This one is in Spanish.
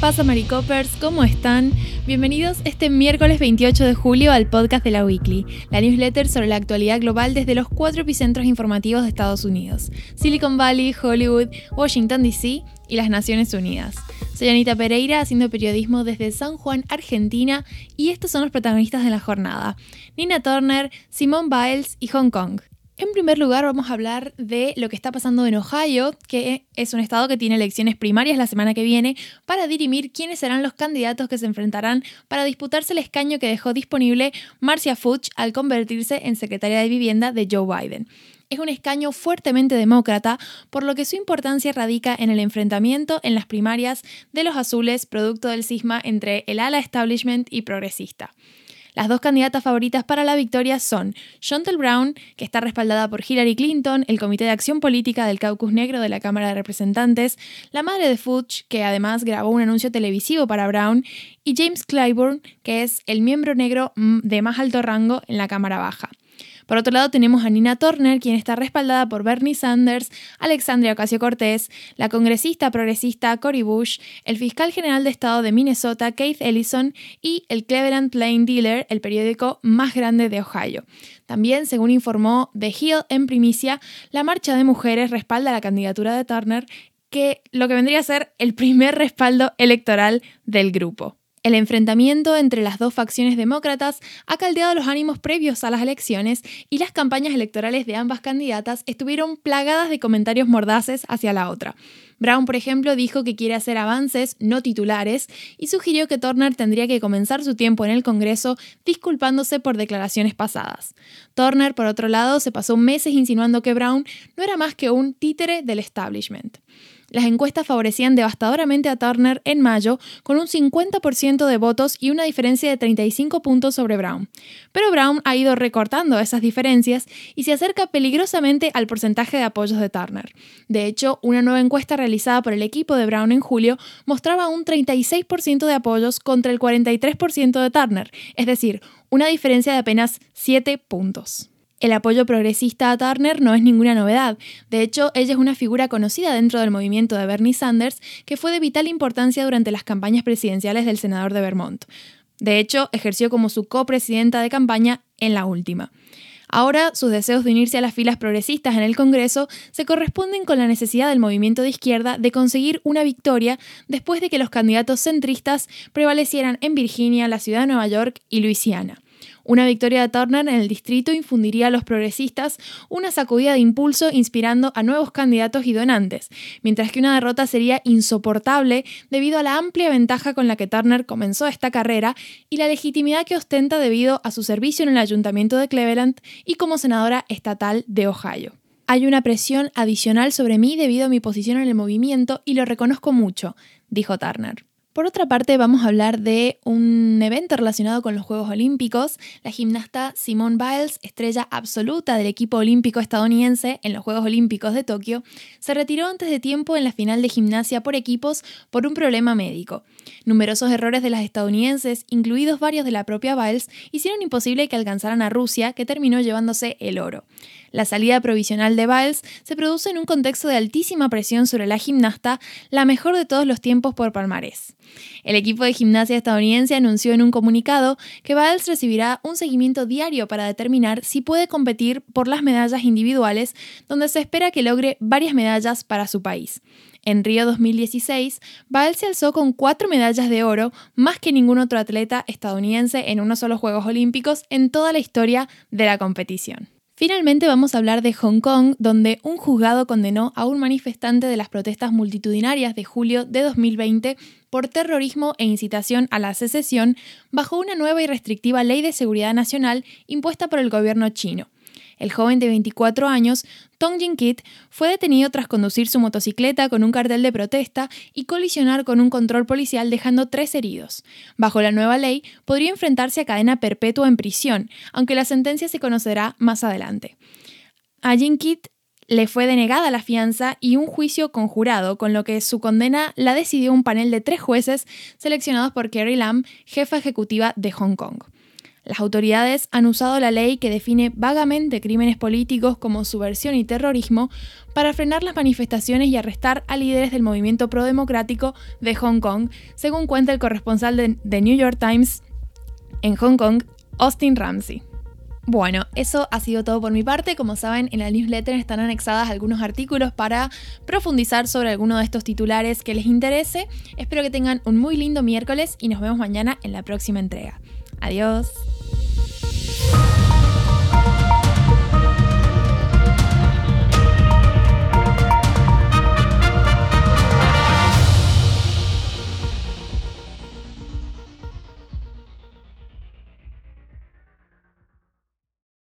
pasa, Maricopers? ¿Cómo están? Bienvenidos este miércoles 28 de julio al podcast de la Weekly, la newsletter sobre la actualidad global desde los cuatro epicentros informativos de Estados Unidos: Silicon Valley, Hollywood, Washington DC y las Naciones Unidas. Soy Anita Pereira, haciendo periodismo desde San Juan, Argentina, y estos son los protagonistas de la jornada: Nina Turner, Simone Biles y Hong Kong. En primer lugar, vamos a hablar de lo que está pasando en Ohio, que es un estado que tiene elecciones primarias la semana que viene, para dirimir quiénes serán los candidatos que se enfrentarán para disputarse el escaño que dejó disponible Marcia Fudge al convertirse en secretaria de vivienda de Joe Biden. Es un escaño fuertemente demócrata, por lo que su importancia radica en el enfrentamiento en las primarias de los azules, producto del cisma entre el ala establishment y progresista. Las dos candidatas favoritas para la victoria son Shontel Brown, que está respaldada por Hillary Clinton, el Comité de Acción Política del Caucus Negro de la Cámara de Representantes, la madre de Fudge, que además grabó un anuncio televisivo para Brown, y James Clyburn, que es el miembro negro de más alto rango en la Cámara Baja. Por otro lado, tenemos a Nina Turner, quien está respaldada por Bernie Sanders, Alexandria Ocasio Cortés, la congresista progresista Cory Bush, el fiscal general de Estado de Minnesota, Keith Ellison, y el Cleveland Plain Dealer, el periódico más grande de Ohio. También, según informó The Hill en primicia, la marcha de mujeres respalda la candidatura de Turner, que lo que vendría a ser el primer respaldo electoral del grupo. El enfrentamiento entre las dos facciones demócratas ha caldeado los ánimos previos a las elecciones y las campañas electorales de ambas candidatas estuvieron plagadas de comentarios mordaces hacia la otra. Brown, por ejemplo, dijo que quiere hacer avances no titulares y sugirió que Turner tendría que comenzar su tiempo en el Congreso disculpándose por declaraciones pasadas. Turner, por otro lado, se pasó meses insinuando que Brown no era más que un títere del establishment. Las encuestas favorecían devastadoramente a Turner en mayo, con un 50% de votos y una diferencia de 35 puntos sobre Brown. Pero Brown ha ido recortando esas diferencias y se acerca peligrosamente al porcentaje de apoyos de Turner. De hecho, una nueva encuesta realizada por el equipo de Brown en julio mostraba un 36% de apoyos contra el 43% de Turner, es decir, una diferencia de apenas 7 puntos. El apoyo progresista a Turner no es ninguna novedad. De hecho, ella es una figura conocida dentro del movimiento de Bernie Sanders que fue de vital importancia durante las campañas presidenciales del senador de Vermont. De hecho, ejerció como su copresidenta de campaña en la última. Ahora, sus deseos de unirse a las filas progresistas en el Congreso se corresponden con la necesidad del movimiento de izquierda de conseguir una victoria después de que los candidatos centristas prevalecieran en Virginia, la ciudad de Nueva York y Luisiana. Una victoria de Turner en el distrito infundiría a los progresistas una sacudida de impulso inspirando a nuevos candidatos y donantes, mientras que una derrota sería insoportable debido a la amplia ventaja con la que Turner comenzó esta carrera y la legitimidad que ostenta debido a su servicio en el ayuntamiento de Cleveland y como senadora estatal de Ohio. Hay una presión adicional sobre mí debido a mi posición en el movimiento y lo reconozco mucho, dijo Turner. Por otra parte, vamos a hablar de un evento relacionado con los Juegos Olímpicos. La gimnasta Simone Biles, estrella absoluta del equipo olímpico estadounidense en los Juegos Olímpicos de Tokio, se retiró antes de tiempo en la final de gimnasia por equipos por un problema médico. Numerosos errores de las estadounidenses, incluidos varios de la propia Biles, hicieron imposible que alcanzaran a Rusia, que terminó llevándose el oro. La salida provisional de Biles se produce en un contexto de altísima presión sobre la gimnasta, la mejor de todos los tiempos por palmarés. El equipo de gimnasia estadounidense anunció en un comunicado que Biles recibirá un seguimiento diario para determinar si puede competir por las medallas individuales, donde se espera que logre varias medallas para su país. En Río 2016, Biles se alzó con cuatro medallas de oro, más que ningún otro atleta estadounidense en unos solo Juegos Olímpicos en toda la historia de la competición. Finalmente vamos a hablar de Hong Kong, donde un juzgado condenó a un manifestante de las protestas multitudinarias de julio de 2020 por terrorismo e incitación a la secesión bajo una nueva y restrictiva ley de seguridad nacional impuesta por el gobierno chino. El joven de 24 años, Tong Jin Kit, fue detenido tras conducir su motocicleta con un cartel de protesta y colisionar con un control policial dejando tres heridos. Bajo la nueva ley, podría enfrentarse a cadena perpetua en prisión, aunque la sentencia se conocerá más adelante. A Jin Kit le fue denegada la fianza y un juicio conjurado, con lo que su condena la decidió un panel de tres jueces seleccionados por Carrie Lam, jefa ejecutiva de Hong Kong. Las autoridades han usado la ley que define vagamente crímenes políticos como subversión y terrorismo para frenar las manifestaciones y arrestar a líderes del movimiento prodemocrático de Hong Kong, según cuenta el corresponsal de The New York Times en Hong Kong, Austin Ramsey. Bueno, eso ha sido todo por mi parte. Como saben, en la newsletter están anexadas algunos artículos para profundizar sobre alguno de estos titulares que les interese. Espero que tengan un muy lindo miércoles y nos vemos mañana en la próxima entrega. Adiós.